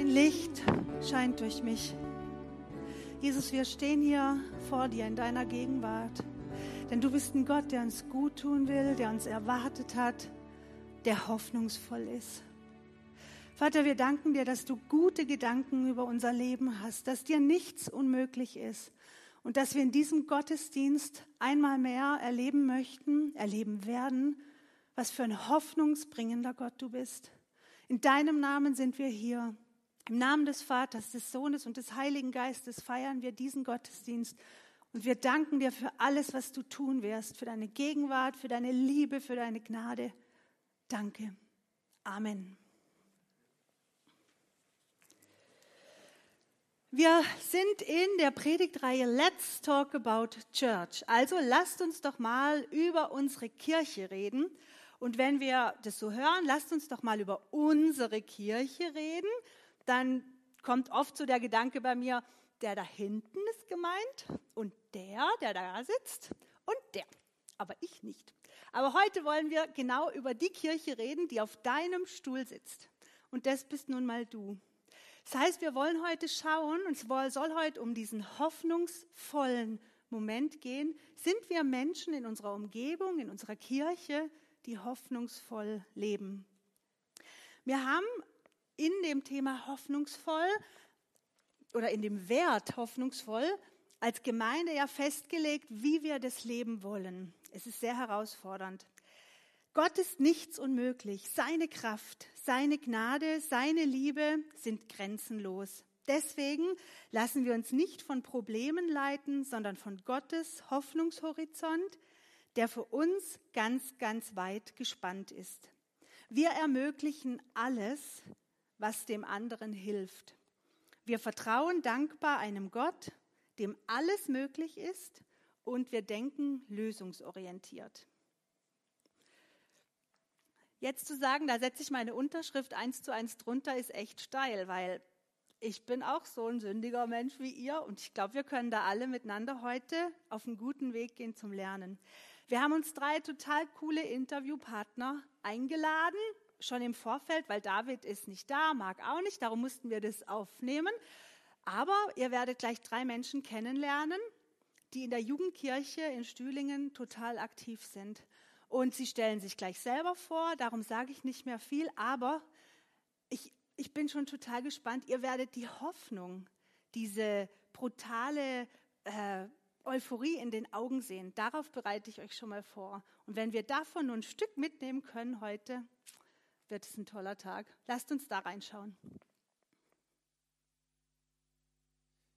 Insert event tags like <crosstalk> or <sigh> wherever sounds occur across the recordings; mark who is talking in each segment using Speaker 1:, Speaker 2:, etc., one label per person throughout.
Speaker 1: Dein Licht scheint durch mich. Jesus, wir stehen hier vor dir in deiner Gegenwart. Denn du bist ein Gott, der uns gut tun will, der uns erwartet hat, der hoffnungsvoll ist. Vater, wir danken dir, dass du gute Gedanken über unser Leben hast, dass dir nichts unmöglich ist und dass wir in diesem Gottesdienst einmal mehr erleben möchten, erleben werden, was für ein hoffnungsbringender Gott du bist. In deinem Namen sind wir hier. Im Namen des Vaters, des Sohnes und des Heiligen Geistes feiern wir diesen Gottesdienst und wir danken dir für alles, was du tun wirst, für deine Gegenwart, für deine Liebe, für deine Gnade. Danke. Amen. Wir sind in der Predigtreihe Let's Talk About Church. Also lasst uns doch mal über unsere Kirche reden. Und wenn wir das so hören, lasst uns doch mal über unsere Kirche reden. Dann kommt oft so der Gedanke bei mir, der da hinten ist gemeint und der, der da sitzt und der. Aber ich nicht. Aber heute wollen wir genau über die Kirche reden, die auf deinem Stuhl sitzt. Und das bist nun mal du. Das heißt, wir wollen heute schauen, und es soll heute um diesen hoffnungsvollen Moment gehen. Sind wir Menschen in unserer Umgebung, in unserer Kirche, die hoffnungsvoll leben? Wir haben in dem Thema hoffnungsvoll oder in dem Wert hoffnungsvoll als Gemeinde ja festgelegt, wie wir das leben wollen. Es ist sehr herausfordernd. Gott ist nichts unmöglich. Seine Kraft, seine Gnade, seine Liebe sind grenzenlos. Deswegen lassen wir uns nicht von Problemen leiten, sondern von Gottes Hoffnungshorizont, der für uns ganz, ganz weit gespannt ist. Wir ermöglichen alles, was dem anderen hilft. Wir vertrauen dankbar einem Gott, dem alles möglich ist und wir denken lösungsorientiert. Jetzt zu sagen, da setze ich meine Unterschrift eins zu eins drunter, ist echt steil, weil ich bin auch so ein sündiger Mensch wie ihr und ich glaube, wir können da alle miteinander heute auf einen guten Weg gehen zum Lernen. Wir haben uns drei total coole Interviewpartner eingeladen schon im Vorfeld, weil David ist nicht da, Marc auch nicht, darum mussten wir das aufnehmen. Aber ihr werdet gleich drei Menschen kennenlernen, die in der Jugendkirche in Stühlingen total aktiv sind. Und sie stellen sich gleich selber vor, darum sage ich nicht mehr viel, aber ich, ich bin schon total gespannt. Ihr werdet die Hoffnung, diese brutale äh, Euphorie in den Augen sehen. Darauf bereite ich euch schon mal vor. Und wenn wir davon nur ein Stück mitnehmen können heute, wird es ein toller Tag. Lasst uns da reinschauen.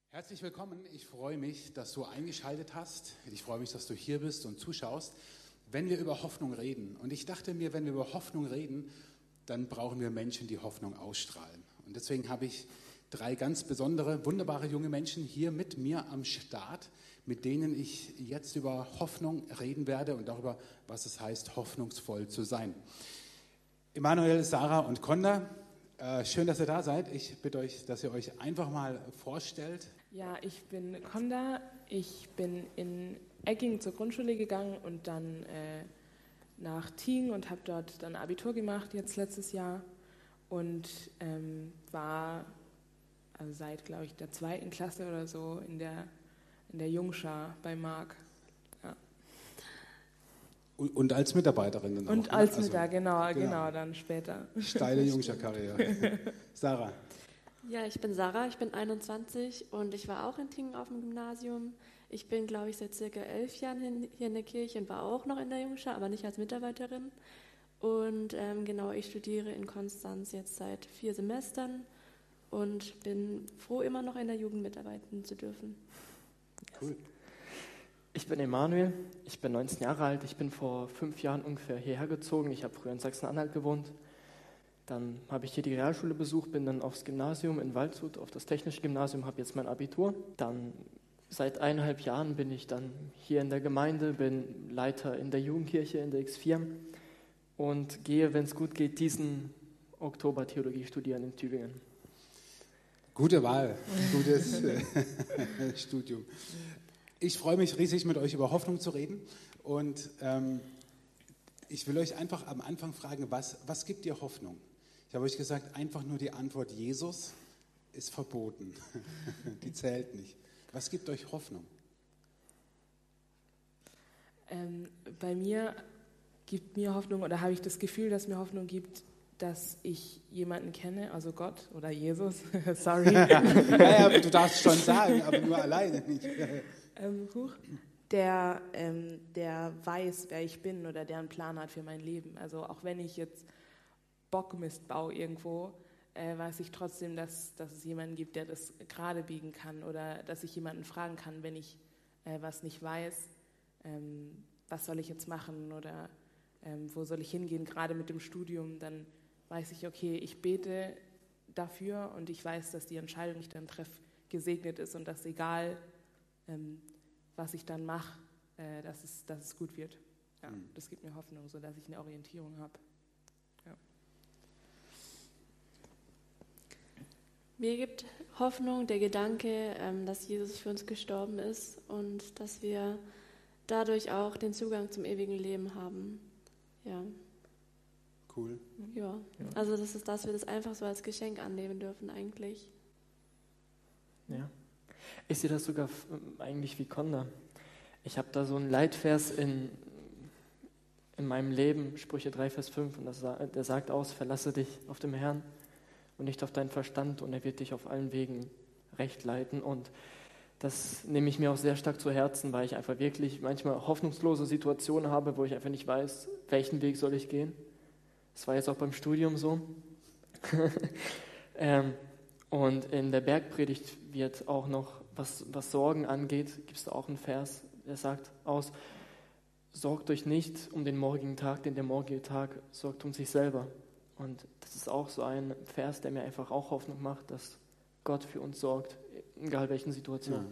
Speaker 2: Herzlich willkommen. Ich freue mich, dass du eingeschaltet hast. Ich freue mich, dass du hier bist und zuschaust. Wenn wir über Hoffnung reden, und ich dachte mir, wenn wir über Hoffnung reden, dann brauchen wir Menschen, die Hoffnung ausstrahlen. Und deswegen habe ich drei ganz besondere, wunderbare junge Menschen hier mit mir am Start, mit denen ich jetzt über Hoffnung reden werde und darüber, was es heißt, hoffnungsvoll zu sein. Emanuel, Sarah und Konda, äh, schön, dass ihr da seid. Ich bitte euch, dass ihr euch einfach mal vorstellt.
Speaker 3: Ja, ich bin Konda. Ich bin in Egging zur Grundschule gegangen und dann äh, nach Tieng und habe dort dann Abitur gemacht, jetzt letztes Jahr. Und ähm, war also seit, glaube ich, der zweiten Klasse oder so in der, in der Jungschar bei Marc.
Speaker 2: Und als Mitarbeiterin dann
Speaker 3: Und auch, ne? als also, Mitarbeiter, genau, genau, genau, dann später.
Speaker 2: Steile <laughs> Jungscher-Karriere. <laughs> Sarah.
Speaker 4: Ja, ich bin Sarah, ich bin 21 und ich war auch in Tingen auf dem Gymnasium. Ich bin, glaube ich, seit circa elf Jahren hier in der Kirche und war auch noch in der Jungschar, aber nicht als Mitarbeiterin. Und ähm, genau, ich studiere in Konstanz jetzt seit vier Semestern und bin froh, immer noch in der Jugend mitarbeiten zu dürfen.
Speaker 5: Cool. Ich bin Emanuel, ich bin 19 Jahre alt, ich bin vor fünf Jahren ungefähr hierher gezogen. Ich habe früher in Sachsen-Anhalt gewohnt. Dann habe ich hier die Realschule besucht, bin dann aufs Gymnasium in Waldshut, auf das Technische Gymnasium, habe jetzt mein Abitur. Dann seit eineinhalb Jahren bin ich dann hier in der Gemeinde, bin Leiter in der Jugendkirche in der X4 und gehe, wenn es gut geht, diesen Oktober Theologie studieren in Tübingen.
Speaker 2: Gute Wahl, gutes <laughs> Studium ich freue mich riesig, mit euch über Hoffnung zu reden. Und ähm, ich will euch einfach am Anfang fragen, was, was gibt dir Hoffnung? Ich habe euch gesagt, einfach nur die Antwort Jesus. ist verboten. <laughs> Die zählt nicht. Was gibt euch Hoffnung?
Speaker 3: Ähm, bei mir gibt mir Hoffnung oder habe ich das Gefühl, dass mir Hoffnung gibt, dass ich jemanden kenne, also Gott oder Jesus, <laughs> sorry. <laughs>
Speaker 2: naja, du darfst schon sagen, aber nur alleine nicht.
Speaker 3: Ähm, huch, der, ähm, der weiß, wer ich bin oder der einen Plan hat für mein Leben. Also auch wenn ich jetzt Bockmist baue irgendwo, äh, weiß ich trotzdem, dass, dass es jemanden gibt, der das gerade biegen kann oder dass ich jemanden fragen kann, wenn ich äh, was nicht weiß, ähm, was soll ich jetzt machen oder ähm, wo soll ich hingehen, gerade mit dem Studium, dann weiß ich, okay, ich bete dafür und ich weiß, dass die Entscheidung, die ich dann treffe, gesegnet ist und dass egal, ähm, was ich dann mache, äh, dass, es, dass es gut wird. Ja, mhm. Das gibt mir Hoffnung, sodass ich eine Orientierung habe. Ja.
Speaker 4: Mir gibt Hoffnung der Gedanke, ähm, dass Jesus für uns gestorben ist und dass wir dadurch auch den Zugang zum ewigen Leben haben. Ja.
Speaker 2: Cool.
Speaker 4: Ja, also das ist, dass wir das einfach so als Geschenk annehmen dürfen eigentlich.
Speaker 5: Ja. Ich sehe das sogar eigentlich wie Konda. Ich habe da so einen Leitvers in, in meinem Leben, Sprüche 3, Vers 5, und das, der sagt aus, verlasse dich auf dem Herrn und nicht auf deinen Verstand und er wird dich auf allen Wegen recht leiten. Und das nehme ich mir auch sehr stark zu Herzen, weil ich einfach wirklich manchmal hoffnungslose Situationen habe, wo ich einfach nicht weiß, welchen Weg soll ich gehen. Das war jetzt auch beim Studium so. <laughs> ähm, und in der Bergpredigt wird auch noch, was, was Sorgen angeht, gibt es auch einen Vers, der sagt aus, sorgt euch nicht um den morgigen Tag, denn der morgige Tag sorgt um sich selber. Und das ist auch so ein Vers, der mir einfach auch Hoffnung macht, dass Gott für uns sorgt, egal welchen Situationen. Ja.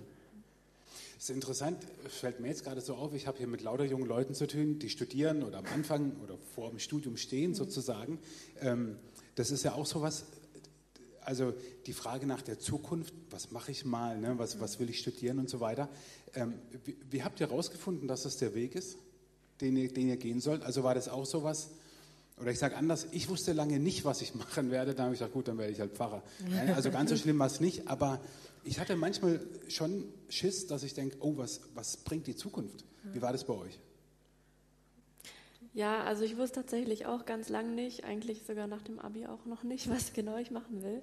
Speaker 2: Das ist interessant, fällt mir jetzt gerade so auf, ich habe hier mit lauter jungen Leuten zu tun, die studieren oder am Anfang oder vor dem Studium stehen sozusagen. Ähm, das ist ja auch so was, also die Frage nach der Zukunft, was mache ich mal, ne? was, was will ich studieren und so weiter. Ähm, wie, wie, habt ihr herausgefunden, dass das der Weg ist, den ihr, den ihr gehen sollt? Also war das auch so was, oder ich sage anders, ich wusste lange nicht, was ich <laughs> machen werde, dann habe ich gesagt, gut, dann werde ich halt Pfarrer. Also ganz so schlimm war es nicht, aber ich hatte manchmal schon Schiss, dass ich denke, oh, was, was bringt die Zukunft? Wie war das bei euch?
Speaker 4: Ja, also ich wusste tatsächlich auch ganz lang nicht, eigentlich sogar nach dem Abi auch noch nicht, <laughs> was genau ich machen will.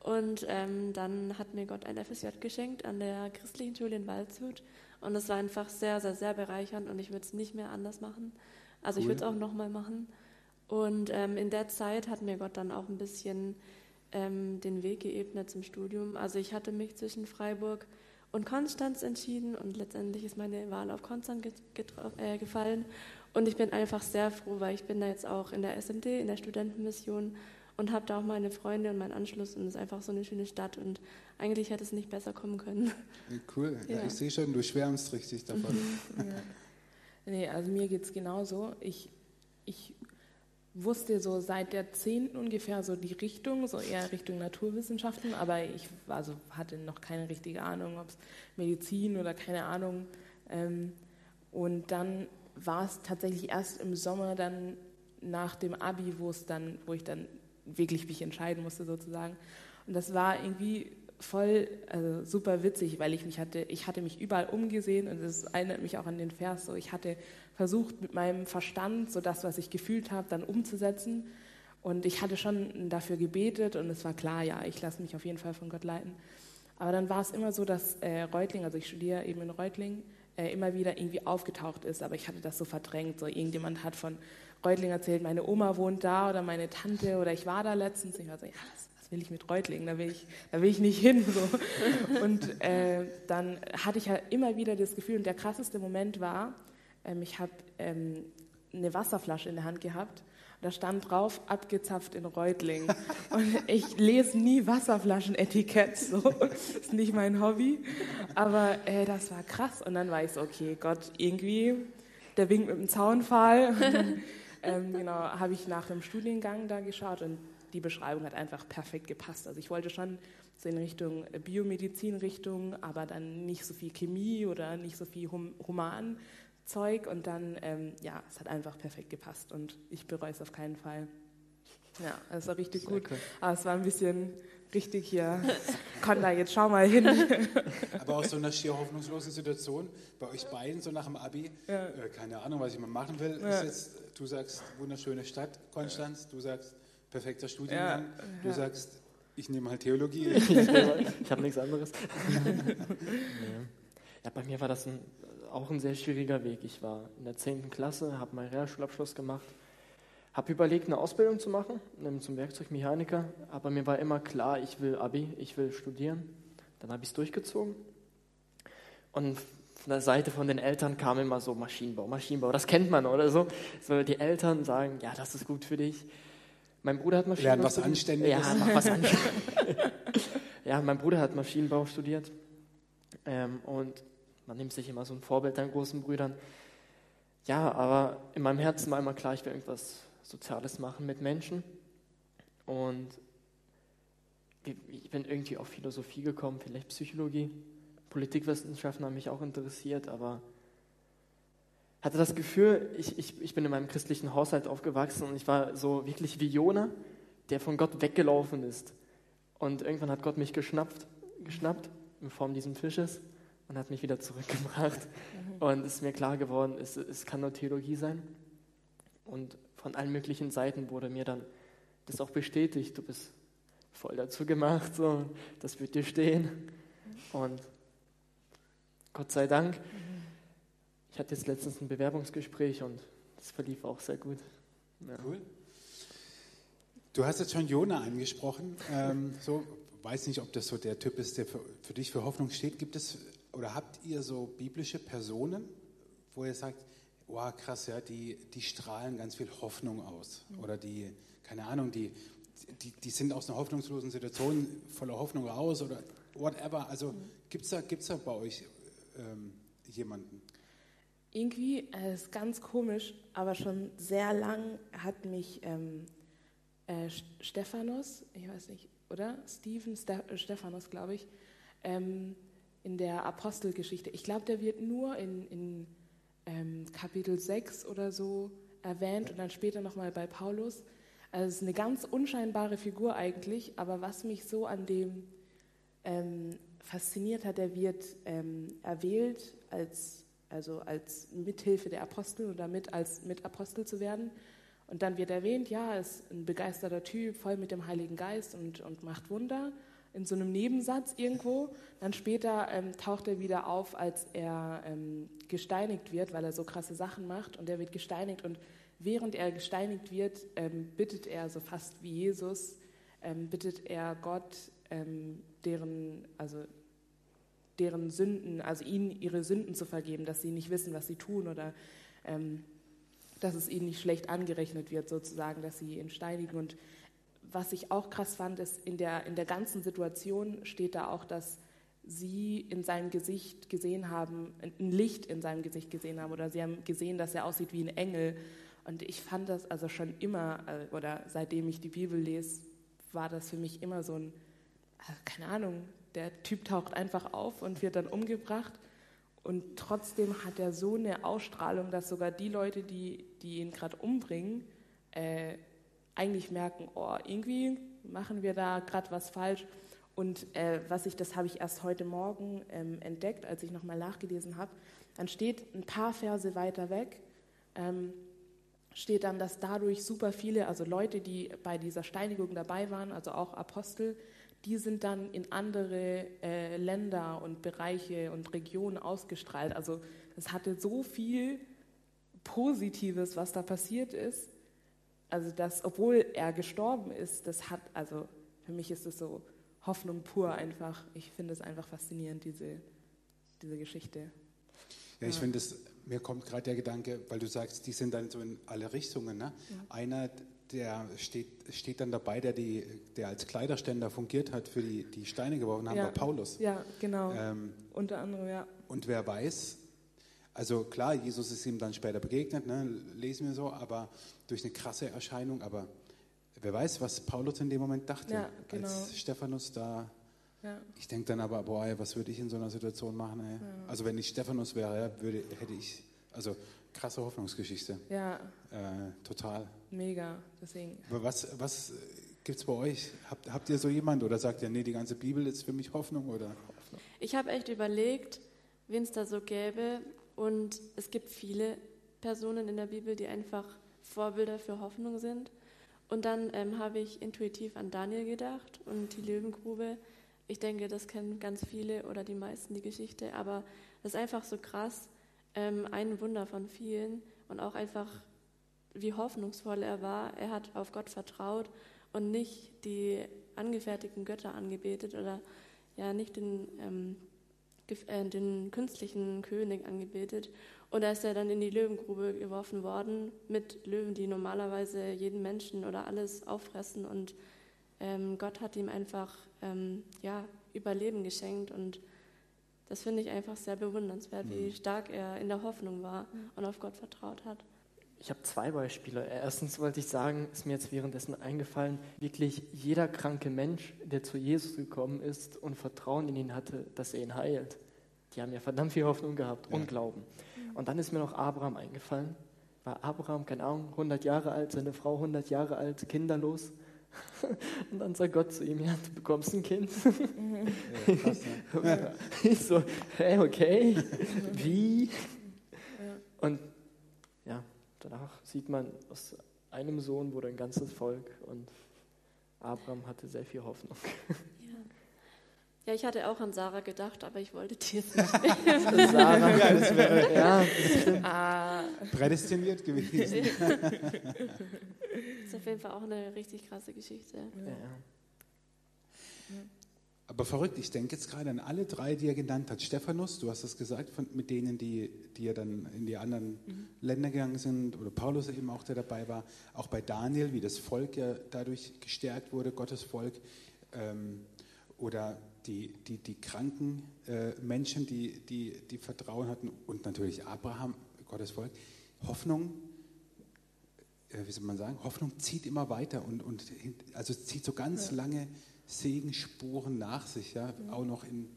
Speaker 4: Und ähm, dann hat mir Gott ein FSJ geschenkt an der christlichen Schule in Waldshut. Und es war einfach sehr, sehr, sehr bereichernd und ich würde es nicht mehr anders machen. Also cool. ich würde es auch nochmal machen. Und ähm, in der Zeit hat mir Gott dann auch ein bisschen ähm, den Weg geebnet zum Studium. Also ich hatte mich zwischen Freiburg und Konstanz entschieden und letztendlich ist meine Wahl auf Konstanz äh, gefallen. Und ich bin einfach sehr froh, weil ich bin da jetzt auch in der SMD, in der Studentenmission und habe da auch meine Freunde und meinen Anschluss und es ist einfach so eine schöne Stadt und eigentlich hätte es nicht besser kommen können.
Speaker 2: cool, <laughs> ja. Ja, ich sehe schon, du schwärmst richtig davon. <laughs>
Speaker 3: ja. Nee, also mir geht es genauso. Ich, ich wusste so seit der 10. ungefähr so die Richtung, so eher Richtung Naturwissenschaften, aber ich also hatte noch keine richtige Ahnung, ob es Medizin oder keine Ahnung. Ähm, und dann war es tatsächlich erst im Sommer dann nach dem Abi, wo es dann, wo ich dann wirklich mich entscheiden musste sozusagen. Und das war irgendwie voll also super witzig, weil ich mich hatte, ich hatte mich überall umgesehen und es erinnert mich auch an den Vers so, ich hatte versucht mit meinem Verstand so das, was ich gefühlt habe, dann umzusetzen und ich hatte schon dafür gebetet und es war klar, ja, ich lasse mich auf jeden Fall von Gott leiten. Aber dann war es immer so, dass äh, Reutling, also ich studiere eben in Reutling, äh, immer wieder irgendwie aufgetaucht ist, aber ich hatte das so verdrängt, so irgendjemand hat von Reutling erzählt, meine Oma wohnt da oder meine Tante oder ich war da letztens. Ich war so, ja, das will ich mit Reutlingen, da will ich, da will ich nicht hin. So. <laughs> Und äh, dann hatte ich ja immer wieder das Gefühl, und der krasseste Moment war, ähm, ich habe ähm, eine Wasserflasche in der Hand gehabt. Da stand drauf, abgezapft in Reutling. Und ich lese nie Wasserflaschenetikett, so. Das ist nicht mein Hobby. Aber äh, das war krass. Und dann war ich so, okay, Gott, irgendwie, der winkt mit dem Zaunpfahl. <laughs> Ähm, genau, habe ich nach dem Studiengang da geschaut und die Beschreibung hat einfach perfekt gepasst. Also ich wollte schon so in Richtung Biomedizin-Richtung, aber dann nicht so viel Chemie oder nicht so viel hum Humanzeug und dann, ähm, ja, es hat einfach perfekt gepasst und ich bereue es auf keinen Fall. Ja, es war richtig Sehr gut. Cool. Aber es war ein bisschen richtig hier Conda, jetzt schau mal hin. <laughs>
Speaker 2: Aber aus so einer schier hoffnungslosen Situation, bei euch beiden, so nach dem Abi, ja. äh, keine Ahnung, was ich mal machen will, ja. ist jetzt, du sagst, wunderschöne Stadt, Konstanz, du sagst, perfekter Studiengang, du sagst, ich nehme halt Theologie. <laughs>
Speaker 5: ich habe <laughs> nichts anderes. ja, bei mir war das ein, auch ein sehr schwieriger Weg. Ich war in der 10. Klasse, habe meinen Realschulabschluss gemacht, habe überlegt, eine Ausbildung zu machen zum Werkzeugmechaniker, aber mir war immer klar, ich will Abi, ich will studieren. Dann habe ich es durchgezogen. Und von der Seite von den Eltern kam immer so Maschinenbau, Maschinenbau, das kennt man oder so. So die Eltern sagen, ja, das ist gut für dich. Mein Bruder hat Maschinenbau
Speaker 2: Lern was studiert. Anständiges.
Speaker 5: Ja, mach was Anständiges. <laughs> ja, mein Bruder hat Maschinenbau studiert. Ähm, und man nimmt sich immer so ein Vorbild an großen Brüdern. Ja, aber in meinem Herzen war immer klar, ich will irgendwas Soziales machen mit Menschen. Und ich bin irgendwie auf Philosophie gekommen, vielleicht Psychologie. Politikwissenschaften haben mich auch interessiert, aber hatte das Gefühl, ich, ich, ich bin in meinem christlichen Haushalt aufgewachsen und ich war so wirklich wie Jona, der von Gott weggelaufen ist. Und irgendwann hat Gott mich geschnappt, geschnappt in Form dieses Fisches und hat mich wieder zurückgebracht. Und es ist mir klar geworden, es, es kann nur Theologie sein. Und von allen möglichen Seiten wurde mir dann das auch bestätigt. Du bist voll dazu gemacht, so, das wird dir stehen. Und Gott sei Dank. Ich hatte jetzt letztens ein Bewerbungsgespräch und das verlief auch sehr gut.
Speaker 2: Ja. Cool. Du hast jetzt schon Jona angesprochen. Ähm, so, weiß nicht, ob das so der Typ ist, der für, für dich für Hoffnung steht. Gibt es oder habt ihr so biblische Personen, wo ihr sagt, wow, krass, ja, die, die strahlen ganz viel Hoffnung aus. Oder die, keine Ahnung, die, die, die sind aus einer hoffnungslosen Situation voller Hoffnung raus oder whatever. Also gibt es da, gibt's da bei euch ähm, jemanden?
Speaker 3: irgendwie, äh, ist ganz komisch, aber schon sehr lang hat mich ähm, äh, Stephanos, ich weiß nicht, oder? Stephen Ste Stephanos, glaube ich, ähm, in der Apostelgeschichte. Ich glaube, der wird nur in, in ähm, Kapitel 6 oder so erwähnt und dann später nochmal bei Paulus. Also es ist eine ganz unscheinbare Figur eigentlich, aber was mich so an dem ähm, fasziniert hat, er wird ähm, erwählt als also als Mithilfe der Apostel oder mit als Mitapostel zu werden. Und dann wird erwähnt, ja, er ist ein begeisterter Typ, voll mit dem Heiligen Geist und, und macht Wunder in so einem Nebensatz irgendwo. Dann später ähm, taucht er wieder auf, als er ähm, gesteinigt wird, weil er so krasse Sachen macht und er wird gesteinigt und während er gesteinigt wird, ähm, bittet er, so fast wie Jesus, ähm, bittet er Gott, ähm, deren, also deren Sünden, also ihnen ihre Sünden zu vergeben, dass sie nicht wissen, was sie tun oder ähm, dass es ihnen nicht schlecht angerechnet wird, sozusagen, dass sie ihn steinigen. Und was ich auch krass fand, ist, in der, in der ganzen Situation steht da auch, dass sie in seinem Gesicht gesehen haben, ein Licht in seinem Gesicht gesehen haben oder sie haben gesehen, dass er aussieht wie ein Engel. Und ich fand das also schon immer, äh, oder seitdem ich die Bibel lese, war das für mich immer so ein, also keine Ahnung, der Typ taucht einfach auf und wird dann umgebracht. Und trotzdem hat er so eine Ausstrahlung, dass sogar die Leute, die, die ihn gerade umbringen, äh, eigentlich merken, oh, irgendwie machen wir da gerade was falsch. Und äh, was ich, das habe ich erst heute Morgen ähm, entdeckt, als ich nochmal nachgelesen habe. Dann steht ein paar Verse weiter weg, ähm, steht dann, dass dadurch super viele, also Leute, die bei dieser Steinigung dabei waren, also auch Apostel, die sind dann in andere äh, Länder und Bereiche und Regionen ausgestrahlt. Also es hatte so viel Positives, was da passiert ist. Also dass, obwohl er gestorben ist, das hat, also für mich ist es so Hoffnung pur einfach. Ich finde es einfach faszinierend, diese, diese Geschichte.
Speaker 2: Ja, ich ja. finde es, mir kommt gerade der Gedanke, weil du sagst, die sind dann so in alle Richtungen. Ne? Ja. Einer, der steht, steht dann dabei, der, die, der als Kleiderständer fungiert hat, für die, die Steine geworfen haben,
Speaker 3: ja.
Speaker 2: war Paulus.
Speaker 3: Ja, genau. Ähm, Unter anderem, ja.
Speaker 2: Und wer weiß, also klar, Jesus ist ihm dann später begegnet, ne, lesen wir so, aber durch eine krasse Erscheinung, aber wer weiß, was Paulus in dem Moment dachte, ja, genau. als Stephanus da. Ja. Ich denke dann aber, boah, was würde ich in so einer Situation machen? Ja. Also wenn ich Stephanus wäre, würde, hätte ich, also krasse Hoffnungsgeschichte.
Speaker 3: Ja.
Speaker 2: Äh, total.
Speaker 3: Mega, deswegen.
Speaker 2: Was, was Gibt es bei euch, habt, habt ihr so jemand oder sagt ihr, nee, die ganze Bibel ist für mich Hoffnung? Oder?
Speaker 4: Ich habe echt überlegt, wen es da so gäbe. Und es gibt viele Personen in der Bibel, die einfach Vorbilder für Hoffnung sind. Und dann ähm, habe ich intuitiv an Daniel gedacht und die Löwengrube. Ich denke, das kennen ganz viele oder die meisten die Geschichte, aber das ist einfach so krass, ähm, ein Wunder von vielen und auch einfach, wie hoffnungsvoll er war. Er hat auf Gott vertraut und nicht die angefertigten Götter angebetet oder ja nicht den, ähm, äh, den künstlichen König angebetet. Und da ist er dann in die Löwengrube geworfen worden mit Löwen, die normalerweise jeden Menschen oder alles auffressen. Und ähm, Gott hat ihm einfach ähm, ja, Überleben geschenkt. Und das finde ich einfach sehr bewundernswert, wie mhm. stark er in der Hoffnung war mhm. und auf Gott vertraut hat.
Speaker 5: Ich habe zwei Beispiele. Erstens wollte ich sagen, ist mir jetzt währenddessen eingefallen, wirklich jeder kranke Mensch, der zu Jesus gekommen ist und Vertrauen in ihn hatte, dass er ihn heilt. Die haben ja verdammt viel Hoffnung gehabt ja. und Glauben. Und dann ist mir noch Abraham eingefallen. War Abraham, keine Ahnung, 100 Jahre alt, seine Frau 100 Jahre alt, kinderlos. <laughs> Und dann sagt Gott zu ihm, ja, du bekommst ein Kind. <laughs> Ja, krass, ne? <laughs> Ich so, hey, okay, wie? Und danach sieht man, aus einem Sohn wurde ein ganzes Volk und Abraham hatte sehr viel Hoffnung.
Speaker 4: Ja, ich hatte auch an Sarah gedacht, aber ich wollte dir es nicht. <laughs> Sarah,
Speaker 2: ja, das wäre ja, ah. prädestiniert gewesen.
Speaker 4: das <laughs> ist auf jeden Fall auch eine richtig krasse Geschichte. Ja.
Speaker 2: Aber verrückt, ich denke jetzt gerade an alle drei, die er genannt hat. Stephanus, du hast das gesagt, von, mit denen, die, die ja dann in die anderen mhm. Länder gegangen sind, oder Paulus eben auch, der dabei war. Auch bei Daniel, wie das Volk ja dadurch gestärkt wurde, Gottes Volk. Ähm, oder die, die, die kranken äh, Menschen, die, die, die Vertrauen hatten und natürlich Abraham, Gottes Volk. Hoffnung, äh, wie soll man sagen, Hoffnung zieht immer weiter und, und also zieht so ganz ja. lange Segenspuren nach sich, ja, auch noch in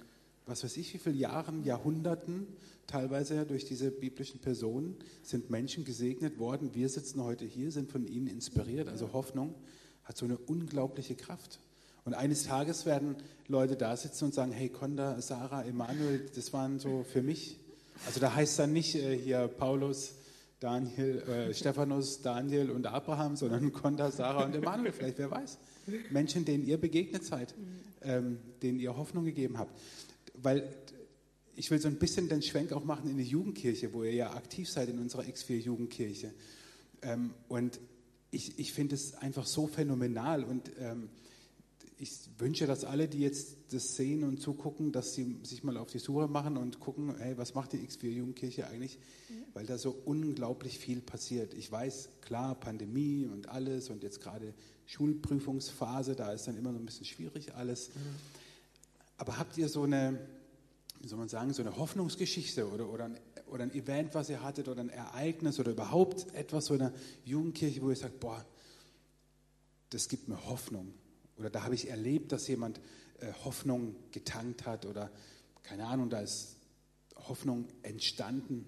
Speaker 2: was weiß ich, wie viele Jahren, Jahrhunderten, teilweise ja durch diese biblischen Personen, sind Menschen gesegnet worden. Wir sitzen heute hier, sind von ihnen inspiriert. Also Hoffnung hat so eine unglaubliche Kraft. Und eines Tages werden Leute da sitzen und sagen, hey Konda, Sarah, Emanuel, das waren so für mich. Also da heißt dann nicht äh, hier Paulus, Daniel, äh, Stephanus, Daniel und Abraham, sondern Konda, Sarah und Emanuel, vielleicht, wer weiß. Menschen, denen ihr begegnet seid, ähm, denen ihr Hoffnung gegeben habt. Weil ich will so ein bisschen den Schwenk auch machen in die Jugendkirche, wo ihr ja aktiv seid in unserer X4 Jugendkirche. Ähm, und ich, ich finde es einfach so phänomenal und ähm, ich wünsche, dass alle, die jetzt das sehen und zugucken, dass sie sich mal auf die Suche machen und gucken, hey, was macht die X4 Jugendkirche eigentlich? Mhm. Weil da so unglaublich viel passiert. Ich weiß, klar, Pandemie und alles und jetzt gerade Schulprüfungsphase, da ist dann immer so ein bisschen schwierig alles. Mhm. Aber habt ihr so eine, wie soll man sagen, so eine Hoffnungsgeschichte oder, oder, ein, oder ein Event, was ihr hattet oder ein Ereignis oder überhaupt etwas so in der Jugendkirche, wo ihr sagt, boah, das gibt mir Hoffnung oder da habe ich erlebt, dass jemand äh, Hoffnung getankt hat oder keine Ahnung, da ist Hoffnung entstanden.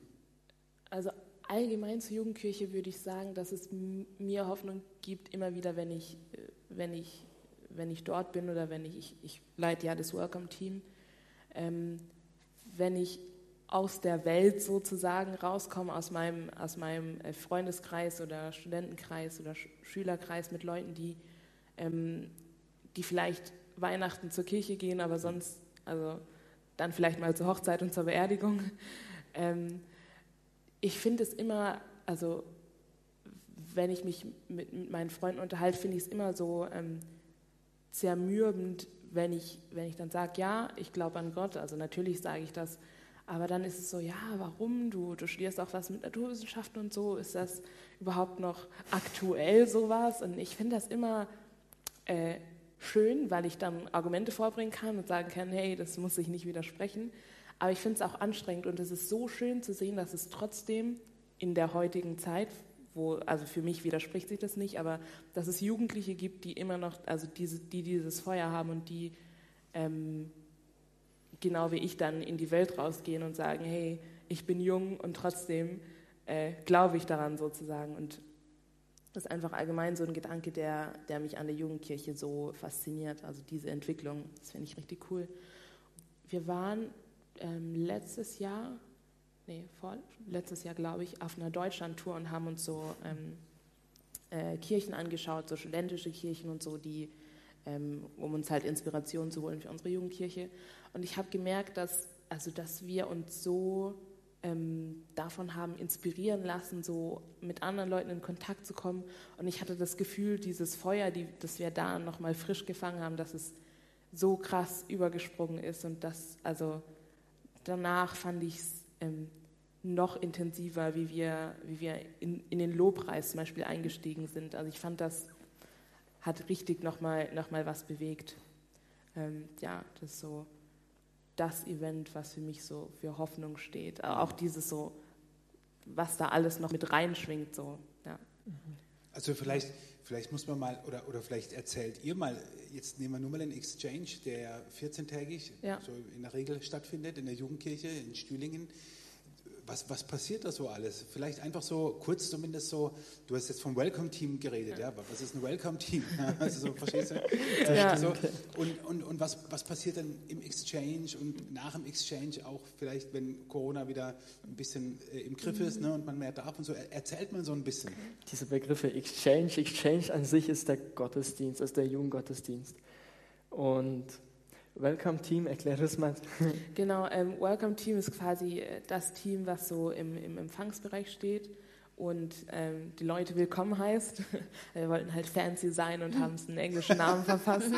Speaker 3: Also allgemein zur Jugendkirche würde ich sagen, dass es mir Hoffnung gibt, immer wieder, wenn ich, äh, wenn ich, wenn ich dort bin oder wenn ich, ich, ich leite ja das Welcome-Team, ähm, wenn ich aus der Welt sozusagen rauskomme, aus meinem, aus meinem äh, Freundeskreis oder Studentenkreis oder Schülerkreis mit Leuten, die ähm, die vielleicht Weihnachten zur Kirche gehen, aber sonst, also dann vielleicht mal zur Hochzeit und zur Beerdigung. Ähm, ich finde es immer, also wenn ich mich mit, mit meinen Freunden unterhalte, finde ich es immer so ähm, zermürbend, wenn ich, wenn ich dann sage, ja, ich glaube an Gott, also natürlich sage ich das, aber dann ist es so, ja, warum? Du, du studierst auch was mit Naturwissenschaften und so, ist das überhaupt noch aktuell sowas? Und ich finde das immer äh, schön, weil ich dann Argumente vorbringen kann und sagen kann, hey, das muss sich nicht widersprechen. Aber ich finde es auch anstrengend und es ist so schön zu sehen, dass es trotzdem in der heutigen Zeit, wo, also für mich widerspricht sich das nicht, aber dass es Jugendliche gibt, die immer noch, also diese, die dieses Feuer haben und die ähm, genau wie ich dann in die Welt rausgehen und sagen, hey, ich bin jung und trotzdem äh, glaube ich daran sozusagen. Und Das ist einfach allgemein so ein Gedanke, der, der mich an der Jugendkirche so fasziniert. Also diese Entwicklung, das finde ich richtig cool. Wir waren ähm, letztes Jahr, nee, vor, letztes Jahr glaube ich, auf einer Deutschlandtour und haben uns so ähm, äh, Kirchen angeschaut, so studentische Kirchen und so, die, ähm, um uns halt Inspiration zu holen für unsere Jugendkirche. Und ich habe gemerkt, dass, also, dass wir uns so ähm, davon haben inspirieren lassen, so mit anderen Leuten in Kontakt zu kommen. Und ich hatte das Gefühl, dieses Feuer, die, das wir da nochmal frisch gefangen haben, dass es so krass übergesprungen ist. Und das, also danach fand ich es ähm, noch intensiver, wie wir, wie wir in, in den Lobpreis zum Beispiel eingestiegen sind. Also ich fand, das hat richtig nochmal noch mal was bewegt. Ähm, ja, das ist so das Event, was für mich so für Hoffnung steht. Auch dieses so, was da alles noch mit reinschwingt. So, ja.
Speaker 2: Also vielleicht, vielleicht muss man mal, oder, oder vielleicht erzählt ihr mal, jetzt nehmen wir nur mal den Exchange, der 14-tägig
Speaker 3: Ja.
Speaker 2: so in der Regel stattfindet in der Jugendkirche in Stühlingen. Was, was passiert da so alles? Vielleicht einfach so kurz zumindest so, du hast jetzt vom Welcome-Team geredet, ja, aber was ist ein Welcome-Team? <laughs> Also so, verstehst du?
Speaker 3: Ja.
Speaker 2: So, und und, und was, was passiert dann im Exchange und nach dem Exchange auch vielleicht, wenn Corona wieder ein bisschen äh, im Griff ist ne, und man mehr darf und so, Er- erzählt man so ein bisschen.
Speaker 5: Diese Begriffe Exchange, Exchange an sich ist der Gottesdienst, ist der Jugendgottesdienst. Und Welcome Team, erklär das mal. <laughs>
Speaker 3: Genau, ähm, Welcome Team ist quasi äh, das Team, was so im, im Empfangsbereich steht und ähm, die Leute willkommen heißt. <laughs> Wir wollten halt fancy sein und haben es einen englischen Namen verfasst. <laughs>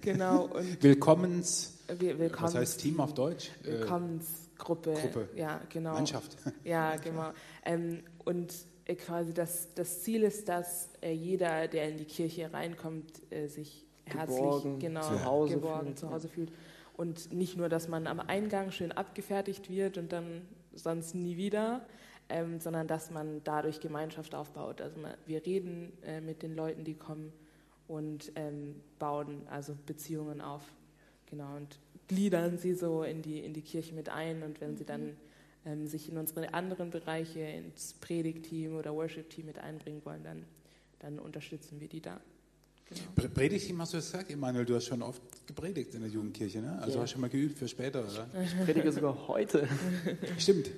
Speaker 3: genau, und
Speaker 2: Willkommens,
Speaker 3: wir, willkommen.
Speaker 2: was heißt Team auf Deutsch? Äh,
Speaker 3: Willkommensgruppe.
Speaker 2: Gruppe.
Speaker 3: Ja, genau.
Speaker 2: Mannschaft.
Speaker 3: Ja, genau. Ähm, und äh, quasi das, das Ziel ist, dass äh, jeder, der in die Kirche reinkommt, äh, sich
Speaker 5: Geborgen,
Speaker 3: genau,
Speaker 5: zu Hause
Speaker 3: geborgen
Speaker 5: fühlt,
Speaker 3: zu. Hause fühlt. Und nicht nur, dass man am Eingang schön abgefertigt wird und dann sonst nie wieder, ähm, sondern dass man dadurch Gemeinschaft aufbaut. Also man, wir reden äh, mit den Leuten, die kommen und ähm, bauen also Beziehungen auf. Genau, und gliedern sie so in die, in die Kirche mit ein. Und wenn sie dann ähm, sich in unsere anderen Bereiche, ins Predigteam oder Worship-Team mit einbringen wollen, dann, dann unterstützen wir die da. Genau.
Speaker 2: Pre- Predigteam hast du das gesagt, Emanuel, du hast schon oft gepredigt in der Jugendkirche, ne? Also
Speaker 5: Ja.
Speaker 2: hast schon mal geübt für später, oder?
Speaker 5: Ich predige sogar heute. <laughs>
Speaker 2: Stimmt.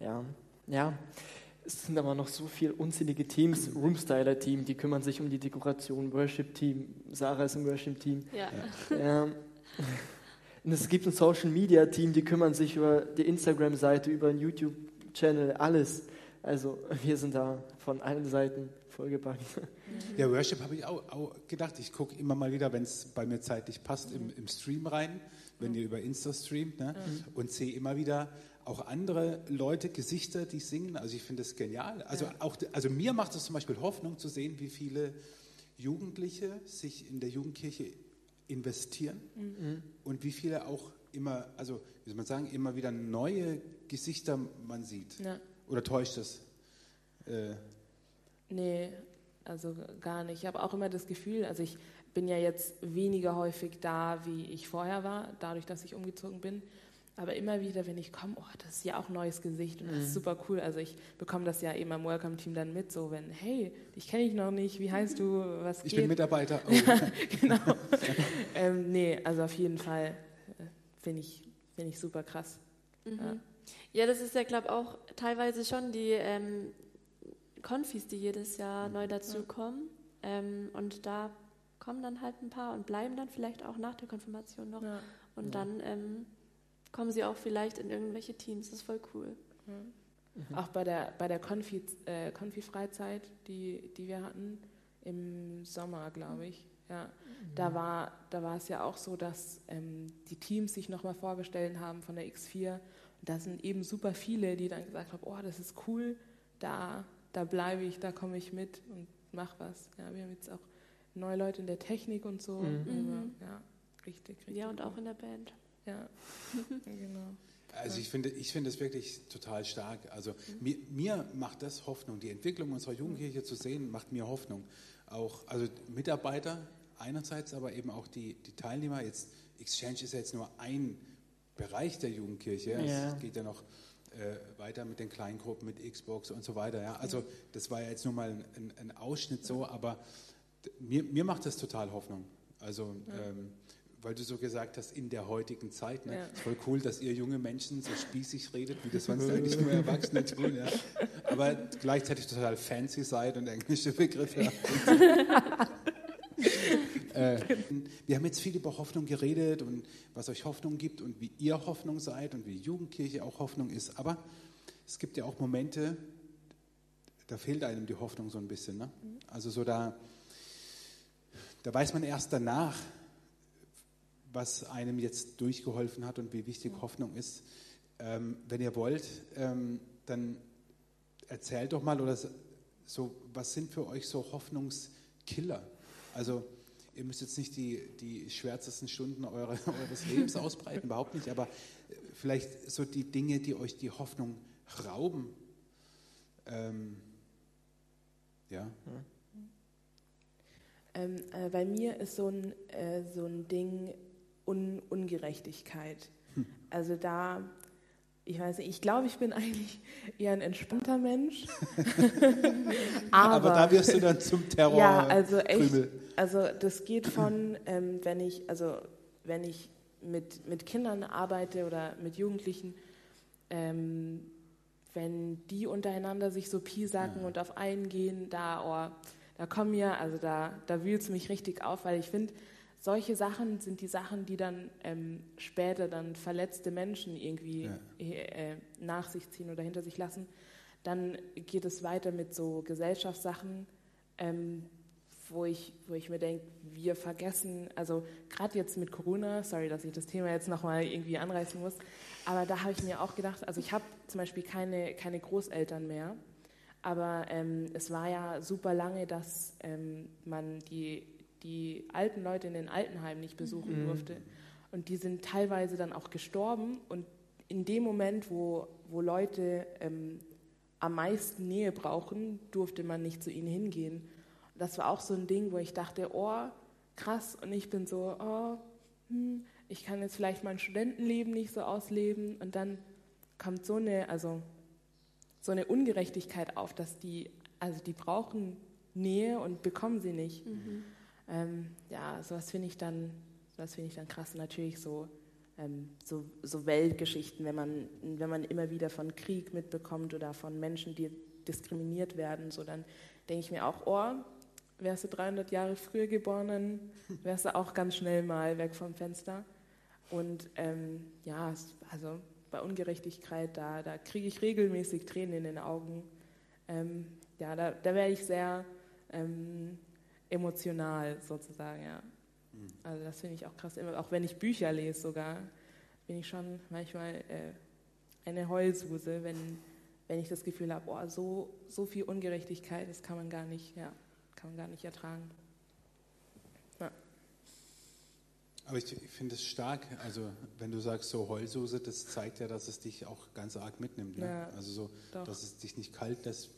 Speaker 5: Ja, ja. Es sind aber noch so viele unzählige Teams. Roomstyler-Team, die kümmern sich um die Dekoration. Worship-Team, Sarah ist im Worship-Team.
Speaker 4: Ja.
Speaker 5: Ja. Und es gibt ein Social-Media-Team, die kümmern sich über die Instagram-Seite, über den YouTube-Channel, alles. Also wir sind da von allen Seiten vollgepackt.
Speaker 2: Ja, Worship habe ich auch, auch gedacht. Ich gucke immer mal wieder, wenn es bei mir zeitlich passt, im, im Stream rein, wenn ihr über Insta streamt, ne? und sehe immer wieder auch andere Leute, Gesichter, die singen. Also ich finde das genial. Also, auch, also mir macht es zum Beispiel Hoffnung zu sehen, wie viele Jugendliche sich in der Jugendkirche investieren und wie viele auch immer, also wie soll man sagen, immer wieder neue Gesichter man sieht.
Speaker 3: Ja.
Speaker 2: Oder täuscht das? Äh,
Speaker 3: Nee, also gar nicht. Ich habe auch immer das Gefühl, also ich bin ja jetzt weniger häufig da, wie ich vorher war, dadurch, dass ich umgezogen bin. Aber immer wieder, wenn ich komme, oh, das ist ja auch ein neues Gesicht und das ist super cool. Also ich bekomme das ja eben am Welcome-Team dann mit, so wenn, hey, dich kenne ich noch nicht, wie heißt du, was
Speaker 2: ich
Speaker 3: geht?
Speaker 2: bin Mitarbeiter. <laughs> Oh.
Speaker 3: genau. ähm, nee, also auf jeden Fall äh, finde ich, find ich super krass. Ja.
Speaker 4: Ja, das ist ja, glaube ich, auch teilweise schon die ähm, Konfis, die jedes Jahr neu dazukommen. Ähm, und da kommen dann halt ein paar und bleiben dann vielleicht auch nach der Konfirmation noch.
Speaker 3: Ja.
Speaker 4: Und dann ähm, kommen sie auch vielleicht in irgendwelche Teams. Das ist voll cool.
Speaker 3: Auch bei der, bei der Konfi, äh, Konfi-Freizeit, die, die wir hatten, im Sommer, glaube ich. Ja, da war, da war es ja auch so, dass ähm, die Teams sich nochmal vorgestellt haben von der X4. Und da sind eben super viele, die dann gesagt haben, oh, das ist cool, da, da bleibe ich, da komme ich mit und mach was. Ja, wir haben jetzt auch neue Leute in der Technik und so.
Speaker 5: Mhm.
Speaker 3: Aber, ja, richtig, richtig.
Speaker 4: Ja, und auch in der Band. <laughs>
Speaker 3: Ja, genau.
Speaker 2: Also ich finde, ich finde es wirklich total stark. Also mir, mir macht das Hoffnung. Die Entwicklung unserer Jugendkirche zu sehen, macht mir Hoffnung. Auch also Mitarbeiter einerseits, aber eben auch die, die Teilnehmer. Jetzt Exchange ist ja jetzt nur ein Bereich der Jugendkirche.
Speaker 5: Ja.
Speaker 2: Es geht ja noch äh, weiter mit den Kleingruppen, mit Xbox und so weiter. Ja? Also das war ja jetzt nur mal ein, ein Ausschnitt so, aber mir, mir macht das total Hoffnung. Also ähm, weil du so gesagt hast, in der heutigen Zeit. Ne?
Speaker 3: Ja.
Speaker 2: Ist voll cool, dass ihr junge Menschen so spießig redet, wie das sonst eigentlich nur Erwachsene <laughs> tun. Ja? Aber gleichzeitig total fancy seid und englische Begriffe. <laughs> äh, wir haben jetzt viel über Hoffnung geredet und was euch Hoffnung gibt und wie ihr Hoffnung seid und wie Jugendkirche auch Hoffnung ist. Aber es gibt ja auch Momente, da fehlt einem die Hoffnung so ein bisschen. Ne? Also so da, da weiß man erst danach, was einem jetzt durchgeholfen hat und wie wichtig Hoffnung ist. Ähm, wenn ihr wollt, ähm, dann erzählt doch mal oder so, was sind für euch so Hoffnungskiller? Also ihr müsst jetzt nicht die, die schwärzesten Stunden eure, <laughs> eures Lebens ausbreiten, überhaupt nicht, aber vielleicht so die Dinge, die euch die Hoffnung rauben. Ähm, ja.
Speaker 3: Ähm, äh, bei mir ist so ein, äh, so ein Ding Un Ungerechtigkeit.
Speaker 2: Hm.
Speaker 3: Also da, ich weiß nicht, ich glaube, ich bin eigentlich eher ein entspannter Mensch.
Speaker 2: Aber, <laughs> <laughs>
Speaker 3: aber,
Speaker 2: da wirst du dann zum Terror.
Speaker 3: ja, also echt,
Speaker 2: Krümel.
Speaker 3: Also das geht von, ähm, wenn ich, also wenn ich mit, mit Kindern arbeite oder mit Jugendlichen, ähm, wenn die untereinander sich so piesacken
Speaker 2: Ja.
Speaker 3: und auf einen gehen, da, oh, da kommen mir, also da, da wühlt es mich richtig auf, weil ich finde, solche Sachen sind die Sachen, die dann ähm, später dann verletzte Menschen irgendwie
Speaker 2: Ja.
Speaker 3: äh, nach sich ziehen oder hinter sich lassen. Dann geht es weiter mit so Gesellschaftssachen, ähm, wo, ich, wo ich mir denke, wir vergessen, also gerade jetzt mit Corona, sorry, dass ich das Thema jetzt nochmal irgendwie anreißen muss, aber da habe ich mir auch gedacht, also ich habe zum Beispiel keine, keine Großeltern mehr, aber ähm, es war ja super lange, dass ähm, man die, die alten Leute in den Altenheimen nicht besuchen durfte. Und die sind teilweise dann auch gestorben. Und in dem Moment, wo, wo Leute ähm, am meisten Nähe brauchen, durfte man nicht zu ihnen hingehen. Das war auch so ein Ding, wo ich dachte, oh, krass. Und ich bin so, oh, hm, ich kann jetzt vielleicht mein Studentenleben nicht so ausleben. Und dann kommt so eine, also so eine Ungerechtigkeit auf, dass die, also die brauchen Nähe und bekommen sie nicht. Ähm, ja, sowas finde ich dann, sowas finde ich dann krass. Und Natürlich so, ähm, so, so Weltgeschichten, wenn man, wenn man immer wieder von Krieg mitbekommt oder von Menschen, die diskriminiert werden, so dann denke ich mir auch, oh, wärst du 300 Jahre früher geboren, wärst du auch ganz schnell mal weg vom Fenster. Und ähm, ja, also bei Ungerechtigkeit, da, da kriege ich regelmäßig Tränen in den Augen. Ähm, ja, da, da werde ich sehr ähm, emotional sozusagen, ja. Also das finde ich auch krass. Auch wenn ich Bücher lese sogar, bin ich schon manchmal äh, eine Heulsuse, wenn, wenn ich das Gefühl habe, oh, so, so viel Ungerechtigkeit, das kann man gar nicht, ja, kann man gar nicht ertragen.
Speaker 2: Aber ich, ich finde es stark, also wenn du sagst so Heulsuse, das zeigt ja, dass es dich auch ganz arg mitnimmt. Ne?
Speaker 3: Ja,
Speaker 2: also so,
Speaker 3: doch.
Speaker 2: dass es dich nicht kalt lässt,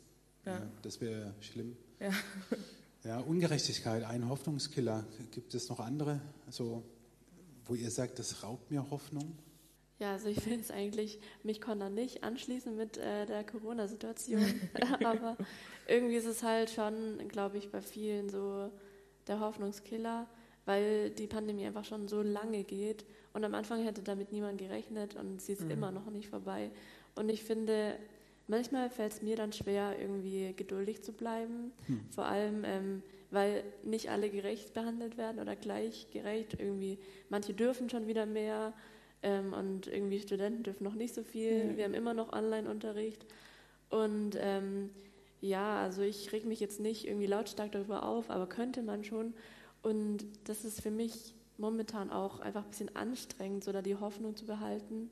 Speaker 3: Ja.
Speaker 2: ja. das wäre schlimm.
Speaker 3: Ja. <laughs>
Speaker 2: Ja, Ungerechtigkeit, ein Hoffnungskiller. Gibt es noch andere, so, wo ihr sagt, das raubt mir Hoffnung?
Speaker 4: Ja, also ich will es eigentlich, mich konnte er nicht anschließen mit äh, der Corona-Situation, <laughs> aber irgendwie ist es halt schon, glaube ich, bei vielen so der Hoffnungskiller, weil die Pandemie einfach schon so lange geht und am Anfang hätte damit niemand gerechnet und sie ist immer noch nicht vorbei. Und ich finde, manchmal fällt es mir dann schwer, irgendwie geduldig zu bleiben, vor allem, ähm, weil nicht alle gerecht behandelt werden oder gleich gerecht. Irgendwie, manche dürfen schon wieder mehr ähm, und irgendwie Studenten dürfen noch nicht so viel. Wir haben immer noch Online-Unterricht. Und ähm, ja, also ich reg mich jetzt nicht irgendwie lautstark darüber auf, aber könnte man schon. Und das ist für mich momentan auch einfach ein bisschen anstrengend, so da die Hoffnung zu behalten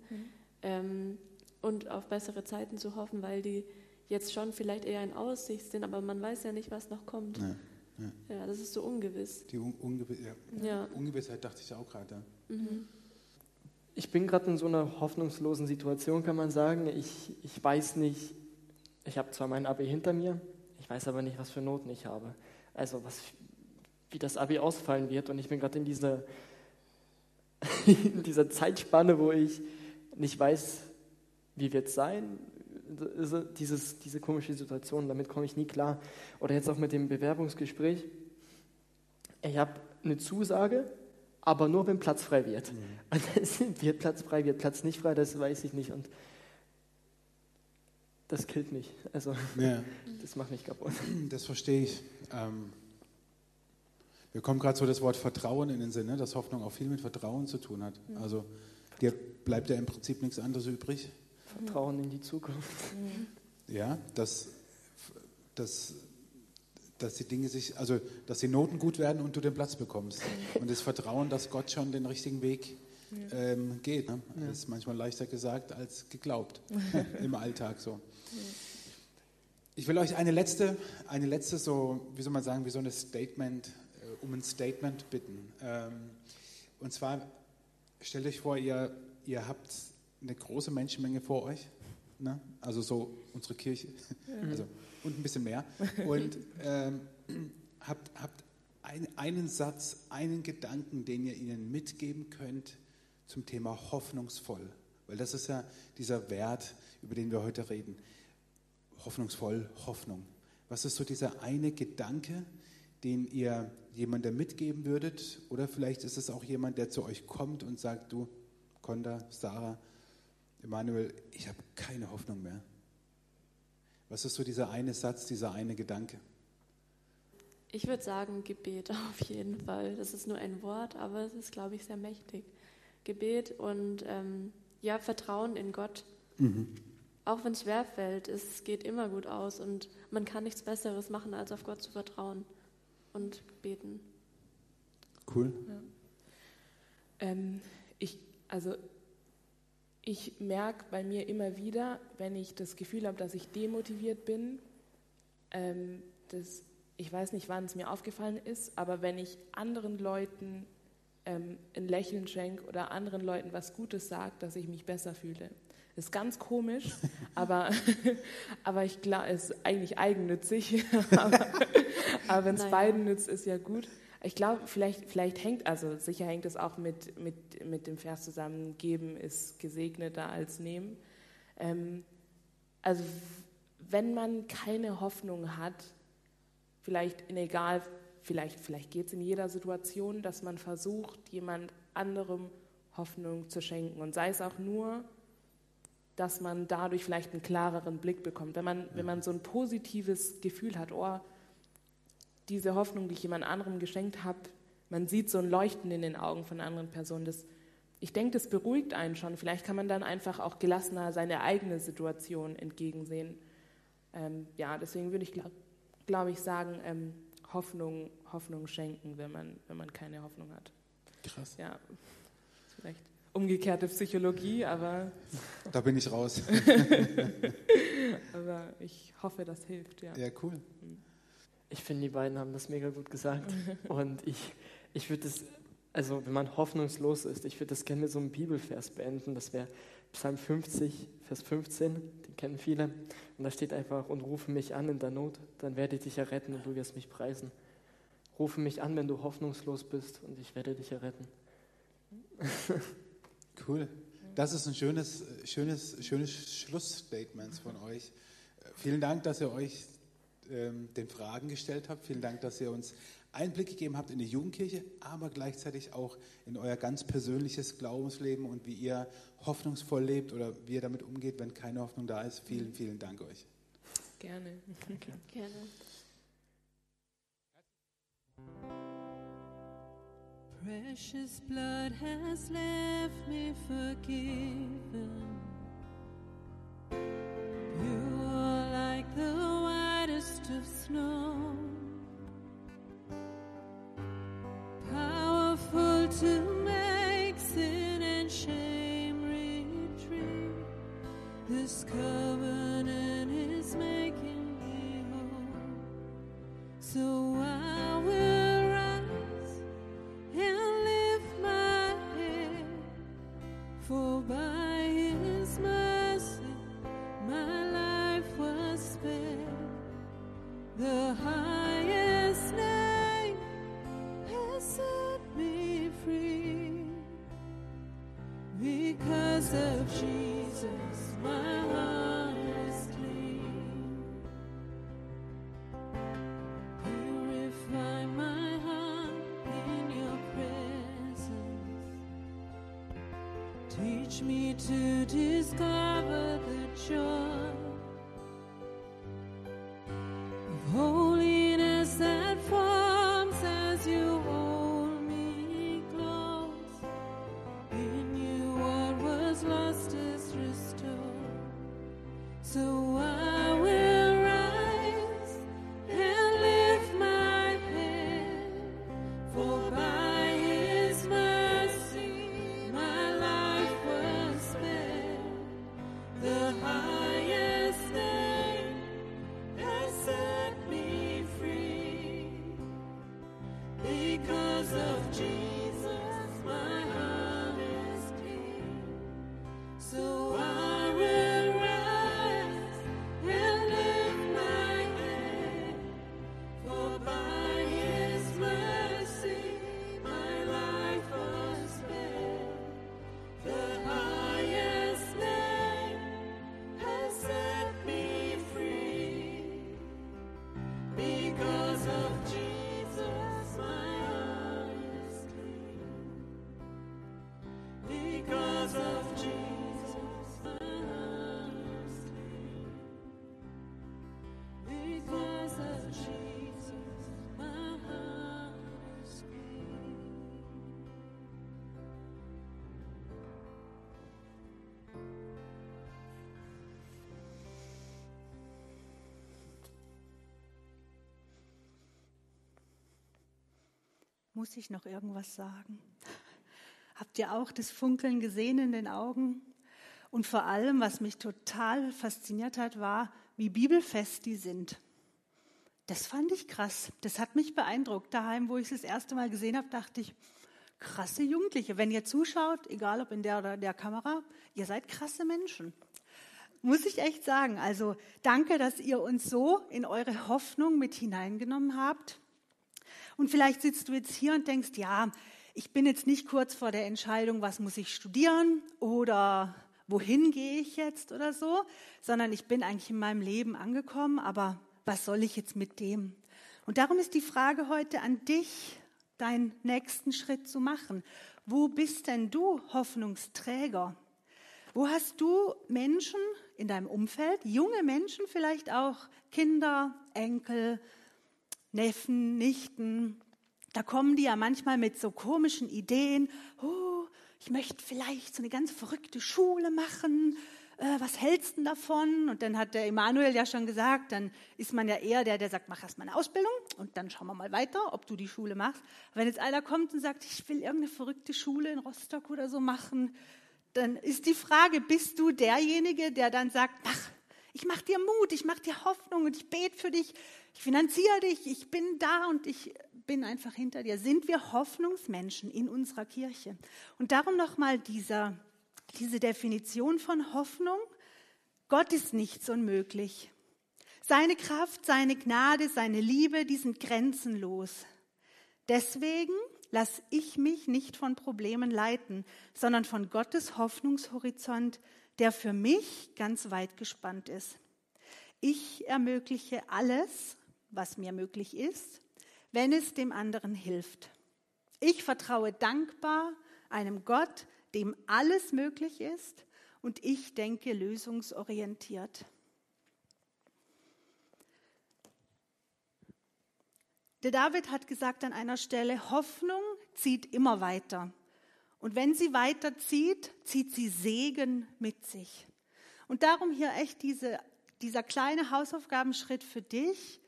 Speaker 4: ähm, und auf bessere Zeiten zu hoffen, weil die jetzt schon vielleicht eher in Aussicht sind, aber man weiß ja nicht, was noch kommt.
Speaker 2: Ja,
Speaker 4: Ja, das ist so ungewiss.
Speaker 2: die Un Ungew ja.
Speaker 4: Ja.
Speaker 2: Ungewissheit dachte ich auch gerade. Ja.
Speaker 5: Ich bin gerade in so einer hoffnungslosen Situation, kann man sagen. Ich, ich weiß nicht, ich habe zwar mein Abi hinter mir, ich weiß aber nicht, was für Noten ich habe. Also was, wie das Abi ausfallen wird. Und ich bin gerade in dieser, <laughs> in dieser Zeitspanne, wo ich nicht weiß, wie wird es sein? Also dieses, diese komische Situation, damit komme ich nie klar. Oder jetzt auch mit dem Bewerbungsgespräch. Ich habe eine Zusage, aber nur wenn Platz frei wird. Mhm. Und wird Platz frei, wird Platz nicht frei, das weiß ich nicht. Und das killt mich. Also ja. das macht mich kaputt.
Speaker 2: Das verstehe ich. Ähm, mir kommt gerade so das Wort Vertrauen in den Sinn, ne? dass Hoffnung auch viel mit Vertrauen zu tun hat. Mhm. Also dir bleibt ja im Prinzip nichts anderes übrig.
Speaker 5: Vertrauen in die Zukunft.
Speaker 2: Mhm. Ja, dass, dass, dass die Dinge sich, also dass die Noten gut werden und du den Platz bekommst. Und das Vertrauen, dass Gott schon den richtigen Weg ähm, geht. Ne? Ja. Das ist manchmal leichter gesagt als geglaubt <laughs> im Alltag so. Ich will euch eine letzte, eine letzte so, wie soll man sagen, wie so ein Statement, äh, um ein Statement bitten. Ähm, und zwar stellt euch vor, ihr, ihr habt eine große Menschenmenge vor euch, ne? also so unsere Kirche, mhm. also, und ein bisschen mehr. Und ähm, habt, habt ein, einen Satz, einen Gedanken, den ihr ihnen mitgeben könnt zum Thema hoffnungsvoll. Weil das ist ja dieser Wert, über den wir heute reden. Hoffnungsvoll, Hoffnung. Was ist so dieser eine Gedanke, den ihr jemandem mitgeben würdet? Oder vielleicht ist es auch jemand, der zu euch kommt und sagt, du, Konda, Sarah, Emanuel, ich habe keine Hoffnung mehr. Was ist so dieser eine Satz, dieser eine Gedanke?
Speaker 4: Ich würde sagen Gebet <laughs> auf jeden Fall. Das ist nur ein Wort, aber es ist, glaube ich, sehr mächtig. Gebet und ähm, ja, Vertrauen in Gott. Mhm. Auch wenn es schwerfällt, es geht immer gut aus und man kann nichts Besseres machen, als auf Gott zu vertrauen und beten.
Speaker 2: Cool.
Speaker 3: Ja. Ähm, ich, also ich merke bei mir immer wieder, wenn ich das Gefühl habe, dass ich demotiviert bin, ähm, das, ich weiß nicht, wann es mir aufgefallen ist, aber wenn ich anderen Leuten ähm, ein Lächeln schenke oder anderen Leuten was Gutes sage, dass ich mich besser fühle. Das ist ganz komisch, <laughs> aber, <laughs> aber ich glaube, es ist eigentlich eigennützig. <laughs> aber, aber wenn es beiden nützt, ist ja gut. Ich glaube, vielleicht, vielleicht hängt, also sicher hängt es auch mit, mit, mit dem Vers zusammen, geben ist gesegneter als nehmen. Ähm, also wenn man keine Hoffnung hat, vielleicht in egal, vielleicht, vielleicht geht es in jeder Situation, dass man versucht, jemand anderem Hoffnung zu schenken. Und sei es auch nur, dass man dadurch vielleicht einen klareren Blick bekommt. Wenn man, wenn man so ein positives Gefühl hat, oh, diese Hoffnung, die ich jemand anderem geschenkt habe, man sieht so ein Leuchten in den Augen von anderen Personen. Das, ich denke, das beruhigt einen schon. Vielleicht kann man dann einfach auch gelassener seine eigene Situation entgegensehen. Ähm, ja, deswegen würde ich, glaube glaub ich, sagen, ähm, Hoffnung, Hoffnung schenken, wenn man, wenn man keine Hoffnung hat.
Speaker 2: Krass.
Speaker 3: Ja, vielleicht umgekehrte Psychologie, aber. <laughs>
Speaker 2: Da bin ich raus. <laughs>
Speaker 3: aber ich hoffe, das hilft, ja.
Speaker 2: Ja, cool. Mhm.
Speaker 5: Ich finde, die beiden haben das mega gut gesagt. <laughs> Und ich, ich würde das, also wenn man hoffnungslos ist, ich würde das gerne mit so einem Bibelvers beenden. Das wäre Psalm 50, Vers 15, den kennen viele. Und da steht einfach, und rufe mich an in der Not, dann werde ich dich erretten und du wirst mich preisen. Rufe mich an, wenn du hoffnungslos bist und ich werde dich erretten. <laughs>
Speaker 2: Cool. Das ist ein schönes, schönes, schönes Schlussstatement von euch. Vielen Dank, dass ihr euch ähm, den Fragen gestellt habt. Vielen Dank, dass ihr uns Einblick gegeben habt in die Jugendkirche, aber gleichzeitig auch in euer ganz persönliches Glaubensleben und wie ihr hoffnungsvoll lebt oder wie ihr damit umgeht, wenn keine Hoffnung da ist. Vielen, vielen Dank euch.
Speaker 3: Gerne.
Speaker 4: Danke. <laughs> Gerne. Precious blood has left me forgiven. Pure like the of snow. Powerful to make sin and shame retreat. This covenant is making me whole. So I
Speaker 6: Teach me to discover the joy
Speaker 1: Muss ich noch irgendwas sagen? Habt ihr auch das Funkeln gesehen in den Augen? Und vor allem, was mich total fasziniert hat, war, wie bibelfest die sind. Das fand ich krass. Das hat mich beeindruckt. Daheim, wo ich es das erste Mal gesehen habe, dachte ich, krasse Jugendliche. Wenn ihr zuschaut, egal ob in der oder der Kamera, ihr seid krasse Menschen. Muss ich echt sagen. Also danke, dass ihr uns so in eure Hoffnung mit hineingenommen habt. Und vielleicht sitzt du jetzt hier und denkst, ja, ich bin jetzt nicht kurz vor der Entscheidung, was muss ich studieren oder wohin gehe ich jetzt oder so, sondern ich bin eigentlich in meinem Leben angekommen, aber was soll ich jetzt mit dem? Und darum ist die Frage heute an dich, deinen nächsten Schritt zu machen. Wo bist denn du Hoffnungsträger? Wo hast du Menschen in deinem Umfeld, junge Menschen vielleicht auch, Kinder, Enkel, Neffen, Nichten, da kommen die ja manchmal mit so komischen Ideen. Oh, ich möchte vielleicht so eine ganz verrückte Schule machen. Äh, was hältst du davon? Und dann hat der Emanuel ja schon gesagt, dann ist man ja eher der, der sagt, mach erst mal eine Ausbildung und dann schauen wir mal weiter, ob du die Schule machst. Wenn jetzt einer kommt und sagt, ich will irgendeine verrückte Schule in Rostock oder so machen, dann ist die Frage, bist du derjenige, der dann sagt, mach, ich mache dir Mut, ich mache dir Hoffnung und ich bete für dich, ich finanziere dich, ich bin da und ich bin einfach hinter dir. Sind wir Hoffnungsmenschen in unserer Kirche? Und darum nochmal dieser, diese Definition von Hoffnung. Gott ist nichts unmöglich. Seine Kraft, seine Gnade, seine Liebe, die sind grenzenlos. Deswegen lasse ich mich nicht von Problemen leiten, sondern von Gottes Hoffnungshorizont, der für mich ganz weit gespannt ist. Ich ermögliche alles, was mir möglich ist, wenn es dem anderen hilft. Ich vertraue dankbar einem Gott, dem alles möglich ist, und ich denke lösungsorientiert. Der David hat gesagt an einer Stelle, Hoffnung zieht immer weiter. Und wenn sie weiterzieht, zieht sie Segen mit sich. Und darum hier echt diese, dieser kleine Hausaufgabenschritt für dich.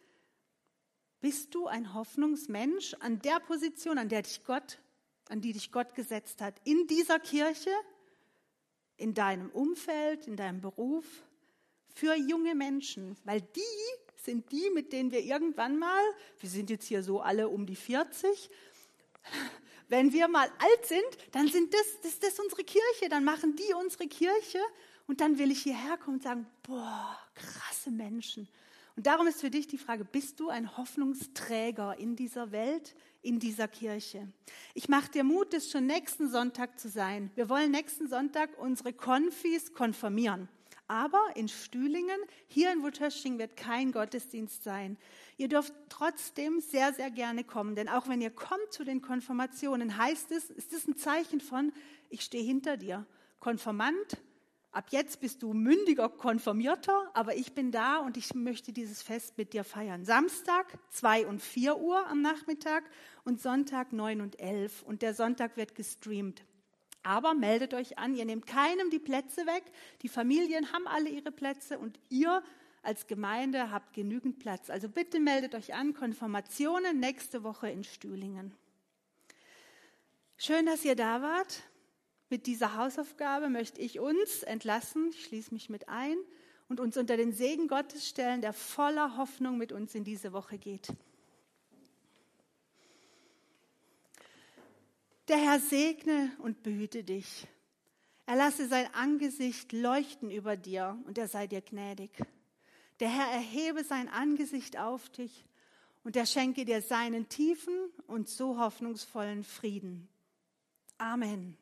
Speaker 1: Bist du ein Hoffnungsmensch an der Position, an der dich Gott, an die dich Gott gesetzt hat, in dieser Kirche, in deinem Umfeld, in deinem Beruf, für junge Menschen, weil die sind die, mit denen wir irgendwann mal, wir sind jetzt hier so alle um die 40, wenn wir mal alt sind, dann sind das, das, das unsere Kirche, dann machen die unsere Kirche. Und dann will ich hierher kommen und sagen, boah, krasse Menschen. Und darum ist für dich die Frage, bist du ein Hoffnungsträger in dieser Welt, in dieser Kirche? Ich mache dir Mut, es schon nächsten Sonntag zu sein. Wir wollen nächsten Sonntag unsere Konfis konfirmieren. Aber in Stühlingen, hier in Wutösching, wird kein Gottesdienst sein. Ihr dürft trotzdem sehr, sehr gerne kommen, denn auch wenn ihr kommt zu den Konfirmationen, heißt es, ist es ein Zeichen von, ich stehe hinter dir. Konfirmand. Ab jetzt bist du mündiger Konfirmierter, aber ich bin da und ich möchte dieses Fest mit dir feiern. Samstag 2 und 4 Uhr am Nachmittag und Sonntag 9 und 11. Und der Sonntag wird gestreamt. Aber meldet euch an, ihr nehmt keinem die Plätze weg. Die Familien haben alle ihre Plätze und ihr als Gemeinde habt genügend Platz. Also bitte meldet euch an. Konfirmationen nächste Woche in Stühlingen. Schön, dass ihr da wart. Mit dieser Hausaufgabe möchte ich uns entlassen, ich schließe mich mit ein und uns unter den Segen Gottes stellen, der voller Hoffnung mit uns in diese Woche geht. Der Herr segne und behüte dich. Er lasse sein Angesicht leuchten über dir und er sei dir gnädig. Der Herr erhebe sein Angesicht auf dich und er schenke dir seinen tiefen und so hoffnungsvollen Frieden. Amen.